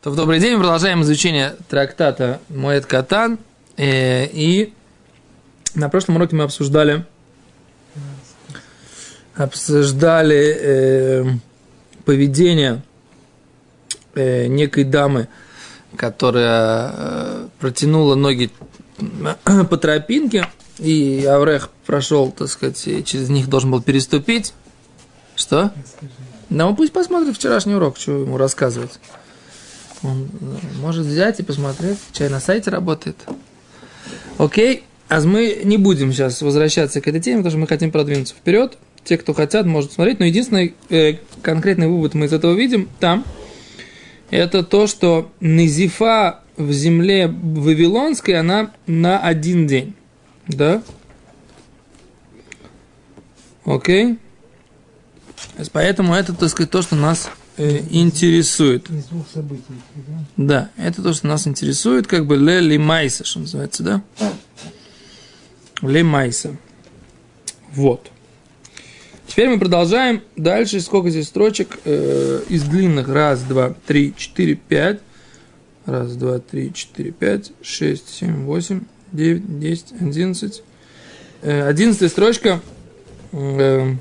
То, добрый день, мы продолжаем изучение трактата Моэт Катан. Э, и на прошлом уроке мы обсуждали обсуждали э, поведение э, некой дамы, которая э, протянула ноги по тропинке, и Аврех прошел, так сказать, и через них должен был переступить. Что? Ну, пусть посмотрит вчерашний урок, что ему рассказывать. Он э, может взять и посмотреть, чай на сайте работает. Окей, а мы не будем сейчас возвращаться к этой теме, потому что мы хотим продвинуться вперед. Те, кто хотят, могут смотреть. Но единственный э, конкретный вывод мы из этого видим там, это то, что Низифа в земле Вавилонской, она на один день. Да? Окей? Поэтому это, так сказать, то, что нас э, интересует. Из двух событий. Да? да, это то, что нас интересует, как бы ле майса, что называется, да? Ле майса. Вот. Теперь мы продолжаем дальше. Сколько здесь строчек? Э, из длинных. Раз, два, три, четыре, пять. Раз, два, три, четыре, пять, шесть, семь, восемь, девять, десять, одиннадцать. Э, одиннадцатая строчка. Э,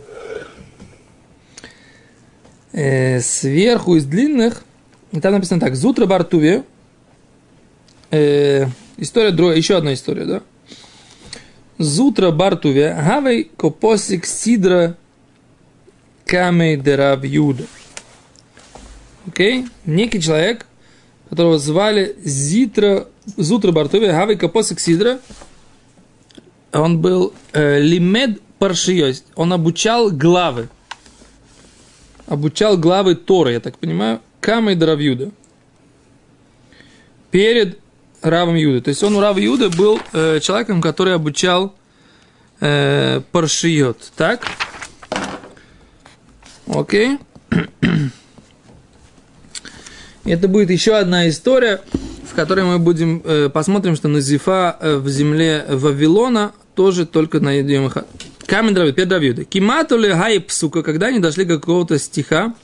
э, сверху из длинных, там написано так, Зутра Бартуве, э, история, еще одна история, да? Зутра Бартуве, Гавей Копосик Сидра Камей Дерав Юда. Окей? Некий человек, которого звали Зитра, Зутра Бартуве, Гавей Копосик Сидра, он был э, Лимед Паршиёс, он обучал главы обучал главы Торы, я так понимаю, Камой Дравюда. Перед Равом Юда. То есть он у Рава Юда был э, человеком, который обучал э, Паршиот. Так? Окей. Это будет еще одна история, в которой мы будем э, посмотрим, что Назифа э, в земле Вавилона тоже только найдем их Камень Давид, перед Давида. Киматули гай псука, когда они дошли до какого-то стиха,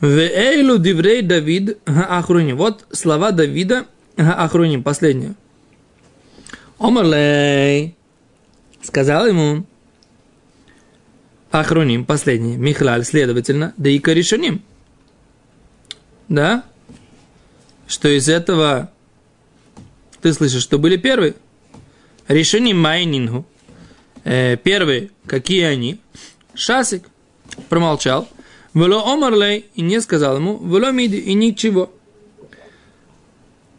Веэйлу диврей Давид ахруним. Вот слова Давида ахруним, последнее. Омарлей сказал ему ахруним, последний, Михлаль, следовательно, да и корешуним. Да? Что из этого ты слышишь, что были первые? Решение майнингу первые, какие они. Шасик промолчал. Вело омарлей и не сказал ему, вело миди и ничего.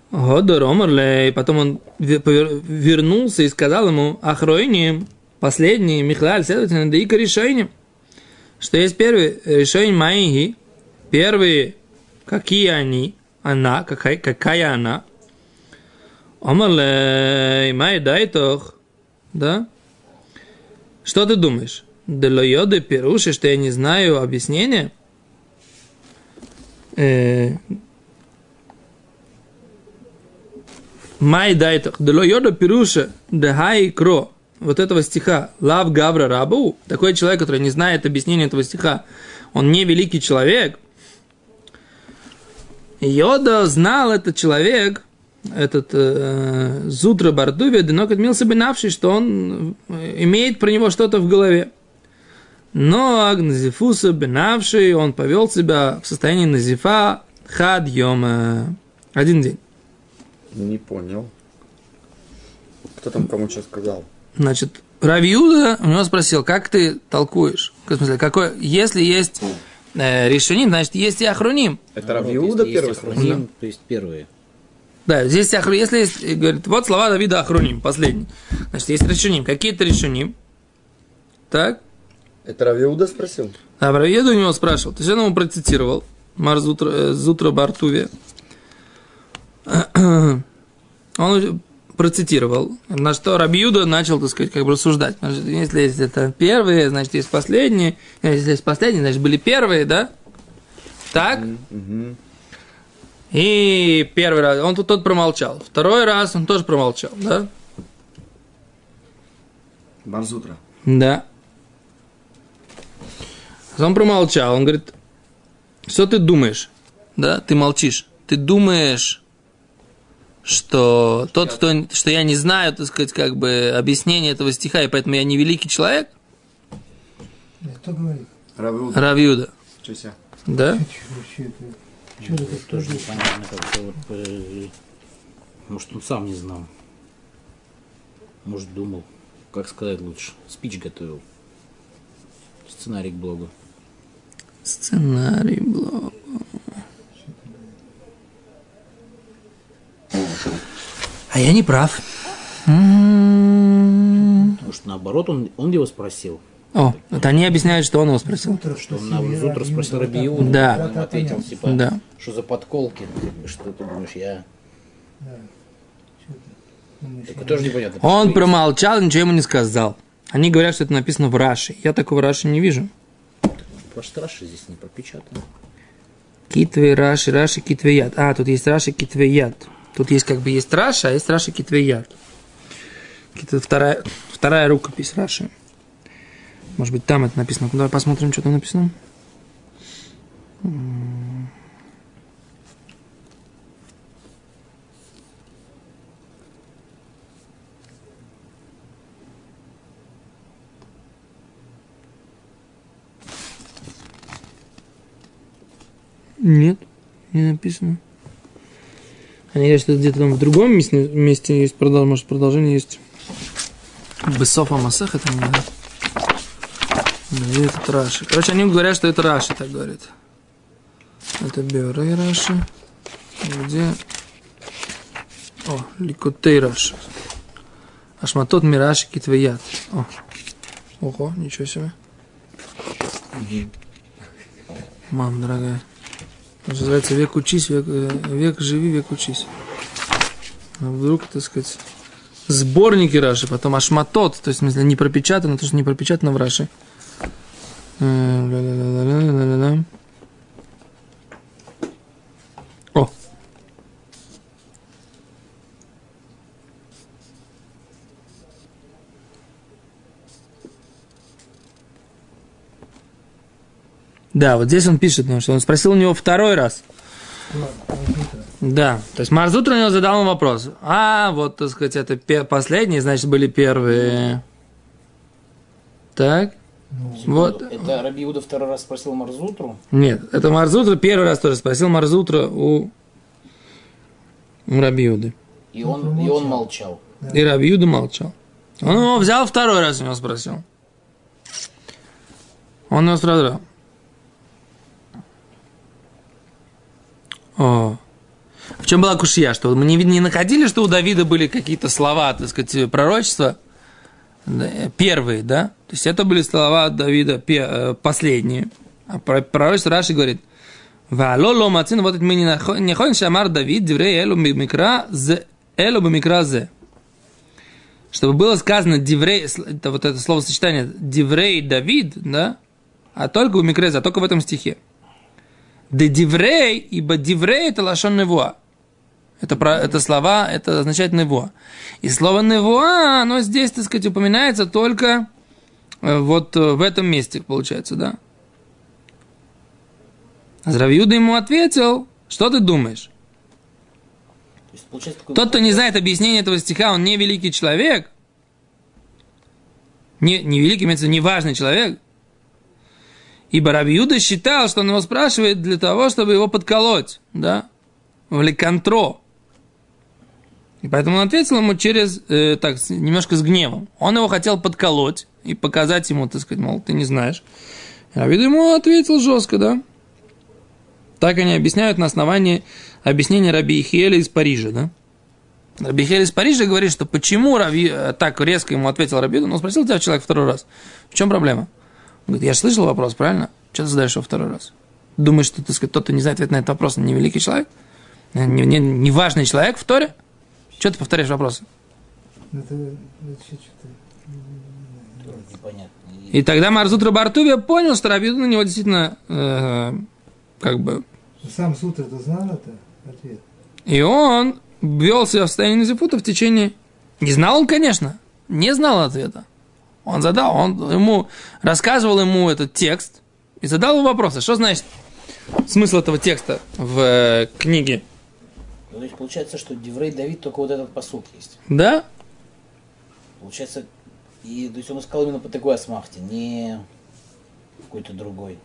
Годор омарлей, потом он вернулся и сказал ему, ахройни, последний, Михлаль, следовательно, да и решение, что есть первые решения мои, первые, какие они, она, какая, какая она. Омарлей, май дайтох, да? Что ты думаешь? Делойоды перуши, что я не знаю объяснения? Май дайтах. Делойода перуша дехай кро. Вот этого стиха. Лав гавра рабу. Такой человек, который не знает объяснения этого стиха. Он не великий человек. Йода знал этот человек, этот э, Зутра Бардуви, Денок отмился бы навший, что он э, имеет про него что-то в голове. Но Агназифуса Бенавший, он повел себя в состоянии Назифа Хад Йома. Один день. Не понял. Кто там кому что сказал? Значит, Равиуда у него спросил, как ты толкуешь? В смысле, какой, если есть э, решение, значит, есть и охроним. Это Равиуда первый спросил? Да. То есть первые. Да, здесь ахру, если есть, говорит, вот слова Давида Ахруним, последний. Значит, есть решуним. Какие-то решуним. Так? Это Равиуда спросил? Да, Равиуда у него спрашивал. То есть он ему процитировал. Мар Зутра, э, Зутра Бартуве. Он процитировал, на что Рабиуда начал, так сказать, как бы рассуждать. Значит, если есть это первые, значит, есть последние. Если есть последние, значит, были первые, да? Так? Mm-hmm. И первый раз, он тут тот промолчал. Второй раз он тоже промолчал, да? Барзутра. Да. Он промолчал, он говорит, что ты думаешь? да, ты молчишь. Ты думаешь, что тот, кто, что я не знаю, так сказать, как бы объяснение этого стиха, и поэтому я не великий человек? Кто говорит? Равиуда. Равьюда. Чеся. Да? Что это? Тоже непонятно, как-то вот, э, может, он сам не знал. Может, думал, как сказать лучше. Спич готовил. Сценарий к блогу. Сценарий блог. А я не прав. М-м-м. Может, наоборот, он, он его спросил. О, вот они объясняют, что он его спросил. Утро Что он на утро спросил. Рабиуду, Да. он ему ответил, типа, Да. что за подколки, что ты думаешь, я... Так тоже непонятно. Он промолчал, ничего ему не сказал. Они говорят, что это написано в Раши. Я такого Раши не вижу. Просто Раши здесь не пропечатано. Китвей Раши, Раши Китвеят. А, тут есть Раши Китвеят. Тут есть как бы есть Раша, а есть Раши Китвеят. Это вторая, вторая рукопись Раши. Может быть, там это написано. Давай посмотрим, что там написано. Нет, не написано. Они говорят, что где-то там в другом месте, месте есть может, продолжение есть. Бесофа Масех это не. Где это Раши? Короче, они говорят, что это Раши так говорит. Это Беорей Раши. Где? О, Ликутей Раши. Ашматот Мираши Китвеят. О. Ого, ничего себе. Мам, дорогая. Называется век учись, век, э, век живи, век учись. А вдруг, так сказать, сборники Раши, потом Ашматот, то есть, в смысле, не пропечатано, то, что не пропечатано в Раши. О! Да, вот здесь он пишет, ну, что он спросил у него второй раз. Да, то есть Марзут у него задал вопрос. А, вот, так сказать, это последние, значит, были первые. Так, вот. Это Рабиуда второй раз спросил Марзутру. Нет, это Марзутра первый раз тоже спросил Марзутра у, у Рабиуды. И он, и он молчал. И Рабиуда молчал. Он его взял второй раз у него спросил. Он его сразу. О. В чем была кушья? Что мы не, не находили, что у Давида были какие-то слова, так сказать, пророчества? Да, Первые, да? То есть это были слова Давида э, последние. А про- пророчество Раши говорит, Вало ло мацин, вот мы не нахо- не ходим, шамар Давид, диврей элу микра зе, элу микра зе. Чтобы было сказано диврей, с- это вот это словосочетание диврей Давид, да? А только у микрезе, а только в этом стихе. Де диврей, ибо диврей это лашон невуа. Это, про, это слова, это означает невуа. И слово невуа, оно здесь, так сказать, упоминается только э, вот э, в этом месте, получается, да? Равиуда ему ответил, что ты думаешь? Есть, Тот, кто не знает объяснения этого стиха, он не великий человек. Не, не великий, имеется в виду, не важный человек. Ибо Рабиуда считал, что он его спрашивает для того, чтобы его подколоть, да, в лекантро. И поэтому он ответил ему через, э, так, немножко с гневом. Он его хотел подколоть и показать ему, так сказать, мол, ты не знаешь. Рабиуда ему ответил жестко, да. Так они объясняют на основании объяснения Раби Ихиэля из Парижа, да? Раби Ихиэль из Парижа говорит, что почему Раби э, так резко ему ответил Рабиуда, но спросил тебя человек второй раз, в чем проблема? Он говорит, я же слышал вопрос, правильно? Что ты задаешь его второй раз? Думаешь, что, так сказать, тот, не знает ответ на этот вопрос, не великий человек? Не, не, не важный человек в Торе? Что ты повторяешь что-то... непонятно. И тогда Марзут Рабартувия понял, что Рабиуда на него действительно э, как бы Сам суд это знал это? Ответ. И он вел себя в состоянии Назифута в течение... Не знал он, конечно, не знал ответа. Он задал, он ему рассказывал ему этот текст и задал ему вопросы. Что значит смысл этого текста в э, книге. Ну, то есть получается, что Деврей Давид только вот этот посук есть. Да? Получается, и, то есть он сказал именно по такой асмахте, не какой-то другой.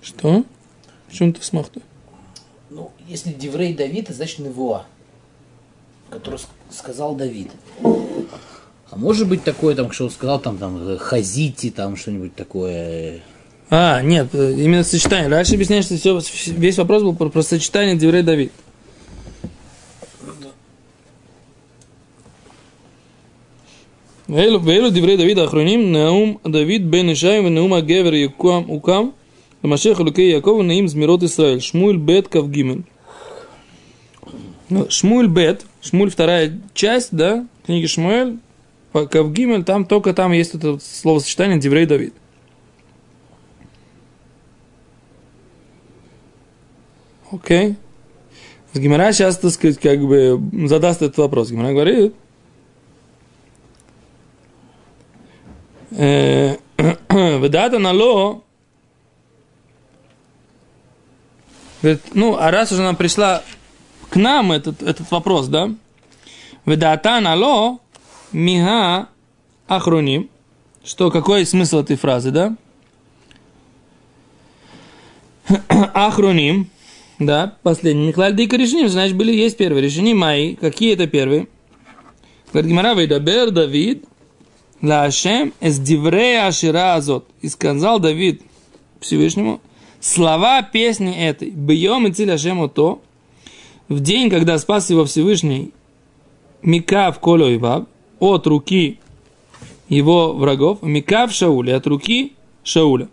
Что? В чем ты смахта? Ну, если Деврей Давид, это значит Невуа, который ск- сказал Давид. А может быть такое, там, что он сказал, там, там, э, хазити, там, что-нибудь такое. э, А, нет, э, именно сочетание. Раньше объясняешь, что все, весь вопрос был про, про сочетание Деврей Давид. ואלו, ואלו דברי דוד האחרונים, נאום דוד בן ישי ונאום הגבר יוקם, הוקם למשיח אלוקי יעקב ונעים זמירות ישראל, שמואל ב' כ"ג. Ну, Шмуль Бет, Шмуль вторая часть, да, книги Шмуэль, по Кавгимель, там только там есть это вот словосочетание Деврей Давид. Окей. Гимара сейчас, так сказать, как бы задаст этот вопрос. Гимара говорит, э, Ведата нало, говорит, ну, а раз уже нам пришла к нам этот, этот вопрос, да? Ведата нало, мига ахроним, что, какой смысл этой фразы, да? Ахроним, да, последний. Михлаль Дика решеним, значит, были, есть первые решения мои. Какие это первые? Говорит Гимара, Вейдабер Давид, Лашем эс диврея ашира азот. И сказал Давид Всевышнему, слова песни этой, бьем и цель Ашему то, в день, когда спас его Всевышний, Микав Коло и Ваб, от руки его врагов, Микав Шауля, от руки Шауля.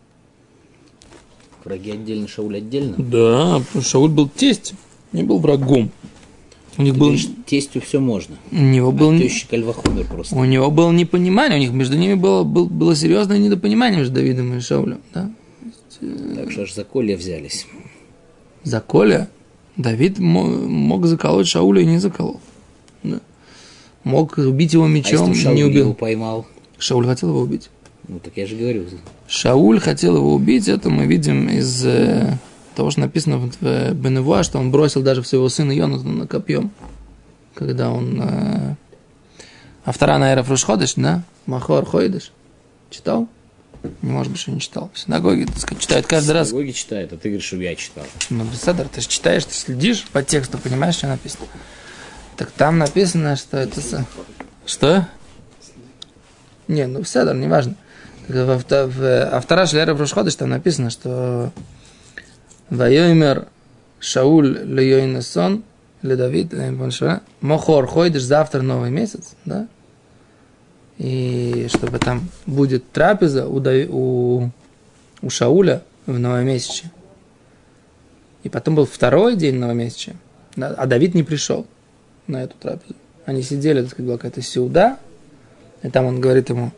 Враги отдельно, Шауль отдельно. Да, Шауль был тесть, не был врагом. У них Ты был, тестю все можно. у него был, А Альвахомер просто. у него было непонимание, у них между ними было, был- было серьезное недопонимание между Давидом и Шаулем, да? Так что аж за колья взялись. За Коля Давид мо- мог заколоть Шауля и не заколол. Да. Мог убить его А мечом, если бы Шауль не его убил. поймал? Шауль хотел его убить. Ну, так я же говорю. Шауль хотел его убить, это мы видим из э, того, что написано в э, Беневуа, что он бросил даже своего сына Йонатана копьем, когда он... Э, а вторая, наверное, Фрушходыш, да? Махор Хойдыш. Читал? Не может быть, что не читал. В синагоге, так сказать, читают каждый раз. Синагоги читает, а ты говоришь, что я читал. Ну, Беседер, ты же читаешь, ты следишь по тексту, понимаешь, что написано. Так там написано, что это... Что? Не, ну Беседер, неважно. Так вто- в- А вторая шлера Рошходыш там написано, что Вайомер Шауль Лейойнесон или Давид, помню, что, Мохор, ходишь завтра новый месяц, да? И чтобы там будет трапеза у, у, у Шауля в новомесяче. И потом был второй день новомесяча, да, а Давид не пришел на эту трапезу. Они сидели, так сказать, была какая-то сюда, и там он говорит ему,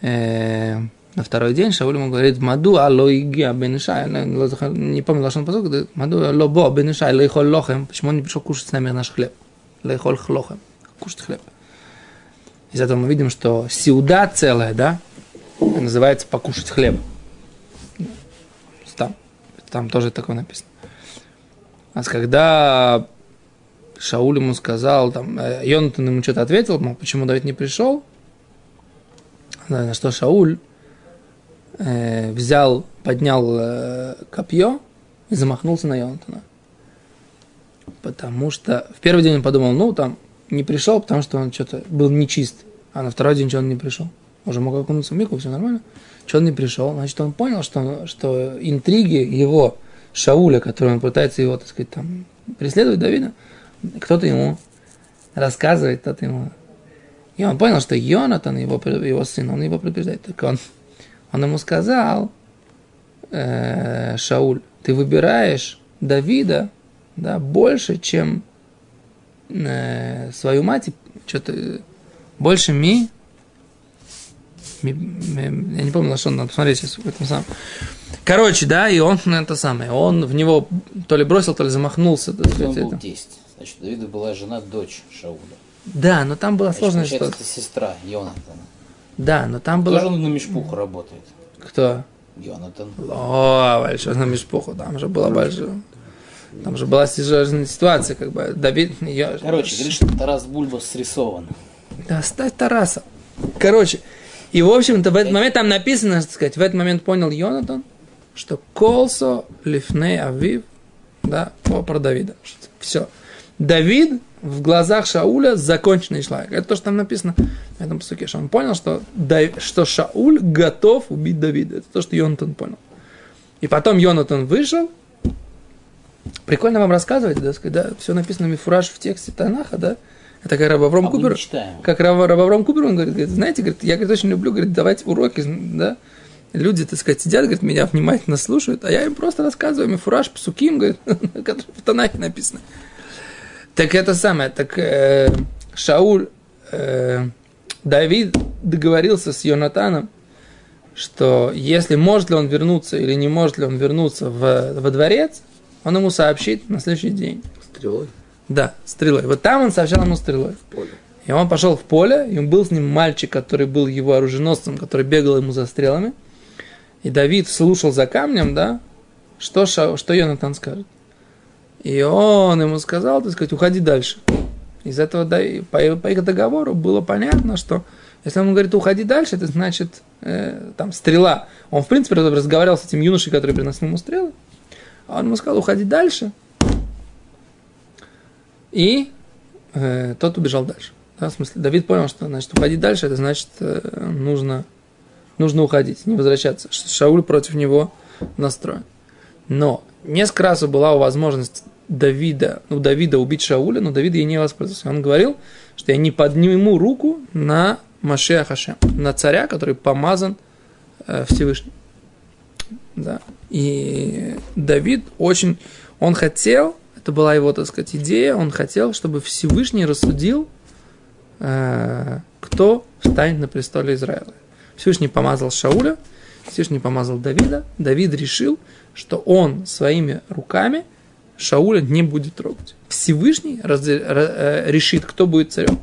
э, на второй день Шауль ему говорит, Маду алло иги бенешай, не помню позор, говорит, Маду алло бо бенешай, лейхоль лохем, почему он не пришел кушать с нами наш хлеб? Лейхоль хлохем, кушать хлеб. Из этого мы видим, что сиуда целая, да, называется покушать хлеб. Там, там тоже такое написано. А когда Шауль ему сказал, там, э, Йонатан ему что-то ответил, мол, почему Давид не пришел, на что Шауль э, взял, поднял э, копье и замахнулся на Йонатана. Потому что в первый день он подумал, ну, там, не пришел, потому что он что-то был нечист. А на второй день что он не пришел? Уже мог окунуться в мику, все нормально. Что он не пришел? Значит, он понял, что, что интриги его, Шауля, который он пытается его, так сказать, там, преследовать Давида, кто-то ему рассказывает, кто-то ему... И он понял, что Йонатан, его, его сын, он его предупреждает. Так он, он ему сказал, э, Шауль, ты выбираешь Давида да, больше, чем э, свою мать, что-то больше ми, ми- ми- я не помню, что надо посмотреть сейчас в этом самом. Короче, да, и он это самое, он в него то ли бросил, то ли замахнулся. так Он сказать, был это. тесть. Значит, у Давида была жена, дочь Шауля. Да, но там была сложная получается, ситуация. это сестра Йонатана. Да, но там Тоже была... он на мешпуху работает. Кто? Йонатан. О, большой на Мишпуху, там же была большая. Там же была сложная ситуация, как бы Давид... Я... Короче, говорит, что Тарас Бульба срисован. Да оставь Тараса. Короче, и в общем-то в этот момент там написано, так сказать, в этот момент понял Йонатан, что Колсо Лифней Авив, да, про Давида. Все. Давид в глазах Шауля законченный человек. Это то, что там написано в этом посуке, что он понял, что, что Шауль готов убить Давида. Это то, что Йонатан понял. И потом Йонатан вышел. Прикольно вам рассказывать, да, сказать, да, все написано мифураж в тексте Танаха, да? Это как Раб Авром А Купер, как Раб, Раб Авром Купер, он говорит, говорит, знаете, говорит, я говорит, очень люблю, говорит, давать уроки, да, люди, так сказать, сидят, говорит, меня внимательно слушают, а я им просто рассказываю мифураж, псуким, говорит, который в Танахе написано. Так это самое, так э, Шауль, э, Давид договорился с Йонатаном, что если может ли он вернуться или не может ли он вернуться в, во дворец, он ему сообщит на следующий день. Стрелой Да, стрелой. Вот там он сообщал ему стрелой. в поле. И он пошел в поле, и был с ним мальчик, который был его оруженосцем, который бегал ему за стрелами. И Давид слушал за камнем, да, что, Ша, что Йонатан скажет. И он ему сказал, так сказать, уходи дальше. Из этого, да, по, по их договору было понятно, что если он говорит, уходи дальше, это значит, э, там, стрела. Он, в принципе, разговаривал с этим юношей, который приносил ему стрелы. А он ему сказал, уходи дальше. И э, тот убежал дальше. Да, в смысле, Давид понял, что значит уходить дальше, это значит э, нужно, нужно уходить, не возвращаться. Шауль против него настроен. Но несколько раз была возможность Давида, ну, Давида убить Шауля, но Давид ей не воспользовался. Он говорил, что я не подниму руку на Машея Хашем, на царя, который помазан э, Всевышним. Да. И Давид очень, он хотел, это была его, так сказать, идея, он хотел, чтобы Всевышний рассудил, э, кто встанет на престоле Израиля. Всевышний помазал Шауля, Всевышний помазал Давида. Давид решил, что он своими руками Шауля не будет трогать. Всевышний раз, э, решит, кто будет царем.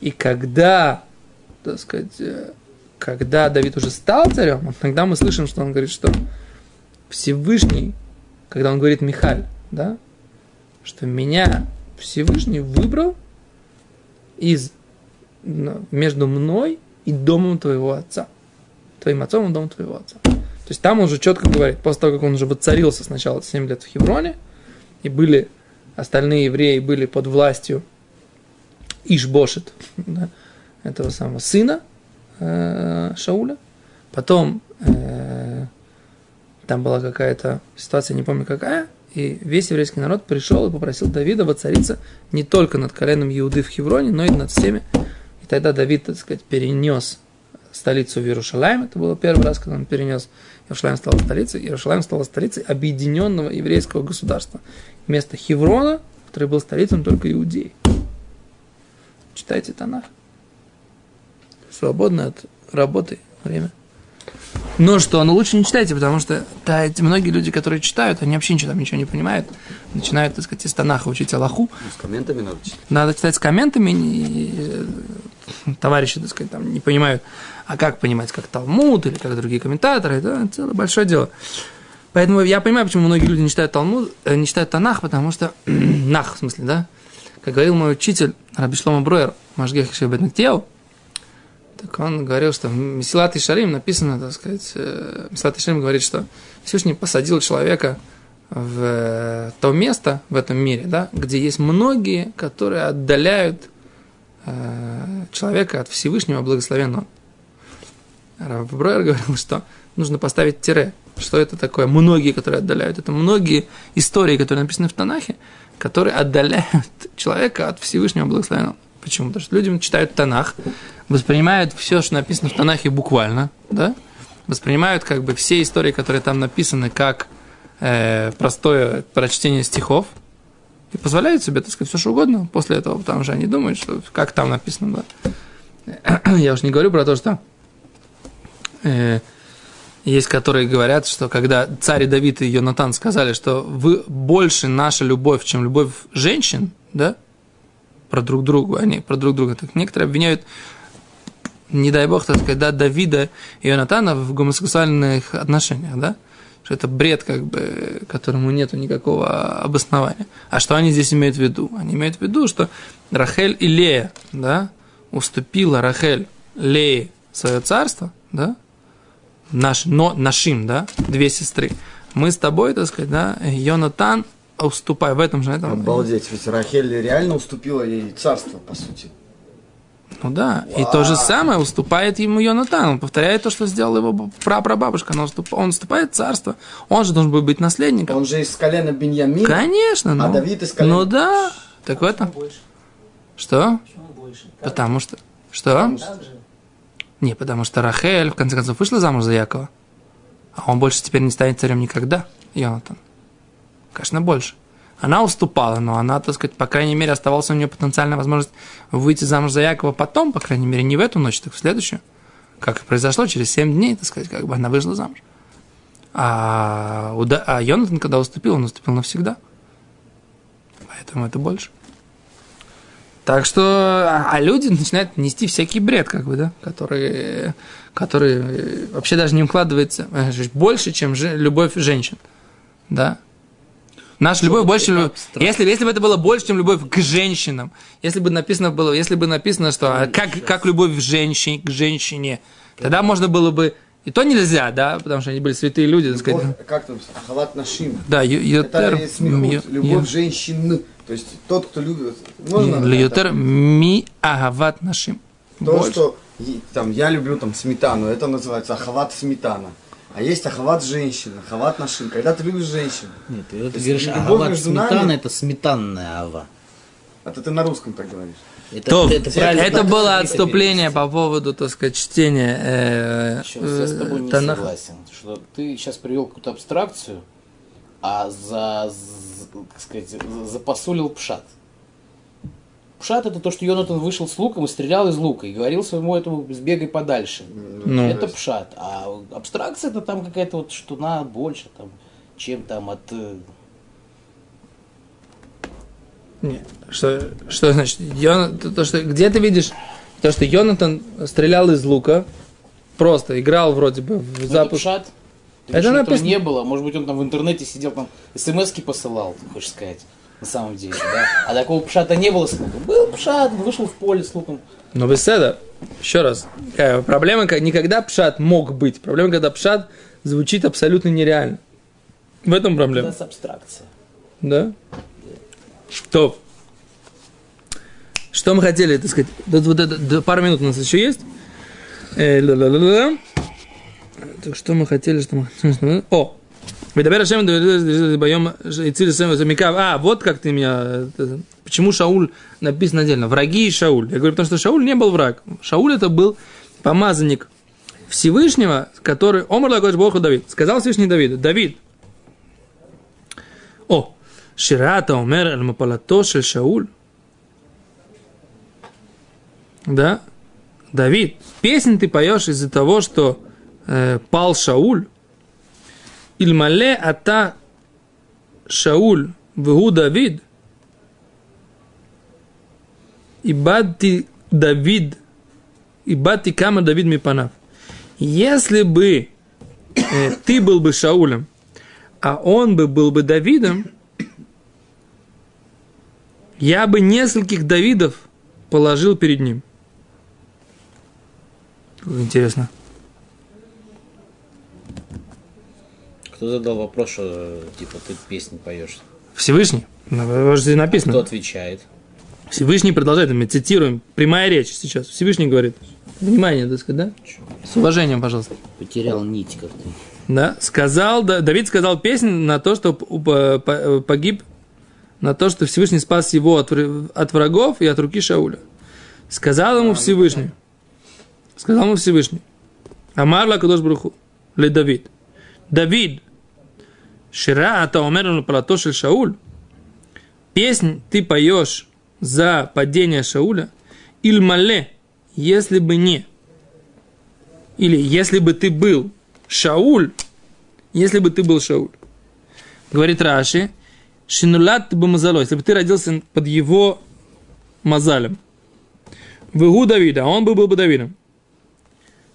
И когда, так сказать, э, когда Давид уже стал царем, тогда мы слышим, что он говорит, что Всевышний, когда он говорит Михаль, да, что меня Всевышний выбрал из, между мной и домом твоего отца. Твоим отцом и домом твоего отца. То есть там он уже четко говорит, после того, как он уже воцарился сначала 7 лет в Хевроне, и были остальные евреи были под властью Ишбошет, да, этого самого сына э, Шауля. Потом э, там была какая-то ситуация, не помню какая, и весь еврейский народ пришел и попросил Давида воцариться не только над коленом Иуды в Хевроне, но и над всеми. И тогда Давид, так сказать, перенес столицу в Иерушалайм. Это было первый раз, когда он перенес Иерушалайм стала столицей. Иерушалайм стала столицей объединенного еврейского государства. Вместо Хеврона, который был столицей только Иудеи. Читайте Танах. Свободно от работы время. Но что, ну лучше не читайте, потому что да, эти многие люди, которые читают, они вообще ничего там ничего не понимают. Начинают, так сказать, из Танаха учить Аллаху. Ну, С комментами надо читать. Надо читать с комментами, и, э, товарищи, так сказать, там не понимают, а как понимать, как Талмуд или как другие комментаторы, это целое большое дело. Поэтому я понимаю, почему многие люди не читают Талмуд, э, не читают Танах, потому что Нах, в смысле, да? Как говорил мой учитель Раби Шлома Броер, Машгех Шебетнактьев, так он говорил, что в Месилат и Шарим написано, так сказать, э, Месилат и Шарим говорит, что Всевышний посадил человека в э, то место в этом мире, да, где есть многие, которые отдаляют человека от Всевышнего благословенного. Рав Бройер говорил, что нужно поставить тире. Что это такое? Многие, которые отдаляют. Это многие истории, которые написаны в Танахе, которые отдаляют человека от Всевышнего благословенного. Почему? Потому что люди читают Танах, воспринимают все, что написано в Танахе буквально, да? Воспринимают как бы все истории, которые там написаны, как э, простое прочтение стихов, и позволяют себе, так сказать, все что угодно после этого, потому что они думают, что как там написано, да. Я уж не говорю про то, что э, есть, которые говорят, что когда царь Давид и Йонатан сказали, что вы больше наша любовь, чем любовь женщин, да, про друг друга, они про друг друга. Так некоторые обвиняют не дай бог, так сказать, да, Давида и Йонатана в гомосексуальных отношениях, да? Что это бред, как бы, которому нету никакого обоснования. А что они здесь имеют в виду? Они имеют в виду, что Рахель и Лея, да, уступила Рахель Лее свое царство, да, наш, но нашим, да, две сестры. Мы с тобой, так сказать, да, Йонатан, уступай в этом же, этом. Обалдеть, ведь Рахель реально уступила ей царство, по сути. Ну да, и то же самое уступает ему Йонатан. Он повторяет то, что сделал его прапрабабушка. Он, уступ, он уступает царство. Он же должен был быть наследником. Он же из колена Беньямина. Конечно. Ну, А Давид из колена- Ну да. Так в этом. Больше. Что? Почему больше? Потому что... Что? Так же. Не, потому что Рахель, в конце концов, вышла замуж за Якова. А он больше теперь не станет царем никогда, Йонатан. Конечно, больше. Она уступала, но она, так сказать, по крайней мере, оставалась у нее потенциальная возможность выйти замуж за Якова потом, по крайней мере, не в эту ночь, так в следующую. Как и произошло, через 7 дней, так сказать, как бы она вышла замуж. А, уда- а Йонатан, когда уступил, он уступил навсегда. Поэтому это больше. Так что, а а люди начинают нести всякий бред, как бы, да, который, который вообще даже не укладывается э, больше, чем же, любовь женщин, да. Наша любовь больше, лю- если, если бы это было больше, чем любовь к женщинам, если бы написано было, если бы написано, что а, как, как любовь в женщине, к женщине, тогда можно было бы, и то нельзя, да, потому что они были святые люди, так сказать. Любовь, как там, Ахалат Нашим. Да, ю- Это ютер, любовь женщин. То есть тот, кто любит. Можно? ютер ми агават нашим. То, Больше. что там, я люблю там сметану, это называется ахават сметана. А есть ахават женщин, ахават нашим. Когда ты любишь женщин, Нет, ты есть говоришь, нами- сметана, это сметанная ава. это ты на русском так говоришь. Это, То, это это, как было это отступление по поводу, так сказать, чтения э, Еще раз, я с тобой не э, согласен, что ты сейчас привел какую-то абстракцию, а за, з- как сказать, за- запосулил пшат. Пшат это то, что Йонатан вышел с луком и стрелял из лука и говорил своему этому сбегай подальше. Ну. это пшат. А абстракция это там какая-то вот, что на больше, там, чем там от... э, Нет. Что, что значит? Йона- то, то, что, где ты видишь то, что Йонатан стрелял из лука, просто играл вроде бы в Ну, запуск. пшат. Это Это написано- не было. Может быть, он там в интернете сидел, там смс посылал, хочешь сказать, на самом деле, да? А такого пшата не было с луком. Был пшат, вышел в поле с луком. Но без этого, еще раз, проблема, как- не когда пшат мог быть, проблема, когда пшат звучит абсолютно нереально. В этом проблема. Это абстракция. Да? То. Что мы хотели, так сказать, тут вот это, пару минут у нас еще есть. Э. Так что мы хотели, что мы. О! Видабер Ашем боем Ицили Замикав. А, вот как ты меня... Почему Шауль написано отдельно? Враги и Шауль. Я говорю, потому что Шауль не был враг. Шауль это был помазанник Всевышнего, который... Омар Лагош Богу Давид. Сказал Всевышний Давиду. Давид, о, Ширата умер аль Шауль. Да? Давид, песнь ты поешь из-за того, что э, пал Шауль. Ильмале ата Шауль вегу Давид. Ибадти Давид. Ибадти кама Давид мипанав. Если бы э, ты был бы Шаулем, а он бы был бы Давидом, я бы нескольких Давидов положил перед ним. Интересно. Кто задал вопрос, что типа ты песни поешь? Всевышний. Ну, здесь написано. Кто отвечает? Всевышний продолжает, мы цитируем, прямая речь сейчас. Всевышний говорит. Внимание, так сказать, да? С уважением, пожалуйста. Потерял нить как-то. Да, сказал, да, Давид сказал песню на то, что погиб, на то, что Всевышний спас его от, от врагов и от руки Шауля. Сказал ему Всевышний, сказал ему Всевышний, Амар ла Кадош Бруху, ле Давид, Давид, Шира ата омер на палато шель Шауль, песнь ты поешь за падение Шауля, Ильмале, если бы не, или если бы ты был Шауль, если бы ты был Шауль. Говорит Раши, Шинулат бы мазало, если бы ты родился под его мазалем. Вегу Давида, он бы был бы Давидом.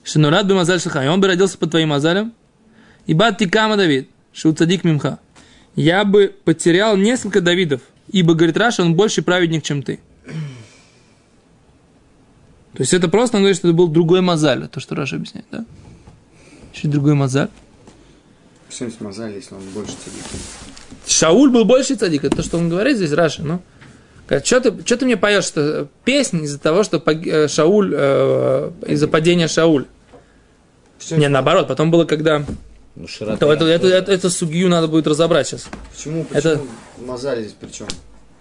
Шинурат бы мазаль и он бы родился под твоим мазалем. И бат тикама Давид, шу цадик мимха. Я бы потерял несколько Давидов, ибо, говорит Раша, он больше праведник, чем ты. То есть это просто он говорит, что это был другой мазаль, то, что Раша объясняет, да? Еще другой мазаль. Всем смазали, если он больше цадик. Шауль был больше цадик, это то, что он говорит здесь, Раша, ну. Что ты, что ты мне поешь, что песни из-за того, что пог- э, Шауль, э, из-за падения Шауль? Не, наоборот, потом было, когда... Ну, широта. То, это, это, это, эту сугию надо будет разобрать сейчас. Почему, почему Это- мазали здесь при чем?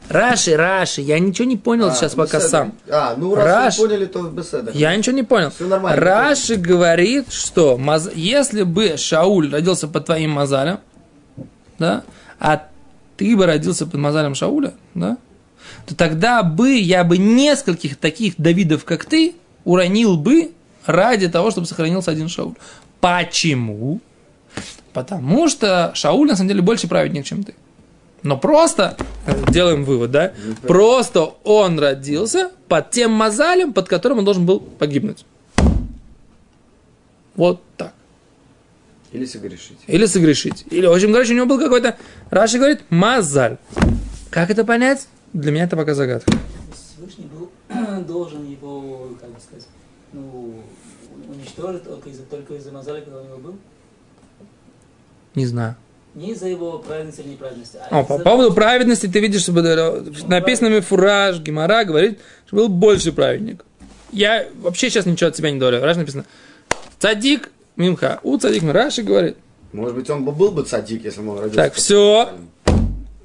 Раши, Раши, я ничего не понял сейчас пока беседа. сам. А, ну раз Раш- вы поняли, то в беседах. Я ничего не понял. Всё нормально. Раши говорит, что маз- если бы Шауль родился под твоим мазалем, да, а ты бы родился под мазалем Шауля, да, то тогда бы я бы нескольких таких Давидов, как ты, уронил бы ради того, чтобы сохранился один Шауль. Почему? Потому что Шауль на самом деле больше праведник, чем ты. Но просто, э, делаем вывод, да, просто он родился под тем мозалем, под которым он должен был погибнуть. Вот так. Или согрешить. Или согрешить. Или, в общем, короче, у него был какой-то, Раши говорит, мазаль. Как это понять? Для меня это пока загадка. Всевышний был должен его, как бы сказать, ну, уничтожить только из-за, только из-за мозоли, когда у него был. Не знаю. Не из-за его праведности или неправедности, а О, по поводу праведности ты видишь, что написано Мифураж, Гимара говорит, что был больше праведник. Я вообще сейчас ничего от себя не говорю. Раш написано Цадик Мимха. У Цадик Раши говорит. Может быть, он бы был бы цадик, если бы он родился. Так. Иерусалимом.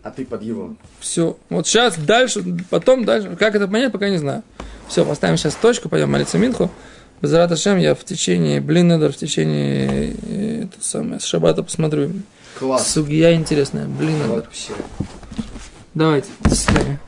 А ты под его. Все. Вот сейчас, дальше, потом, дальше. Как это понять, пока не знаю. Все, поставим сейчас точку, пойдем молиться Минху. Без Шем я в течение, блин, надо в течение э, это самое, с шабата посмотрю. Класс. Сугия интересная, блин, надо. Вот вообще. Давайте, до свидания.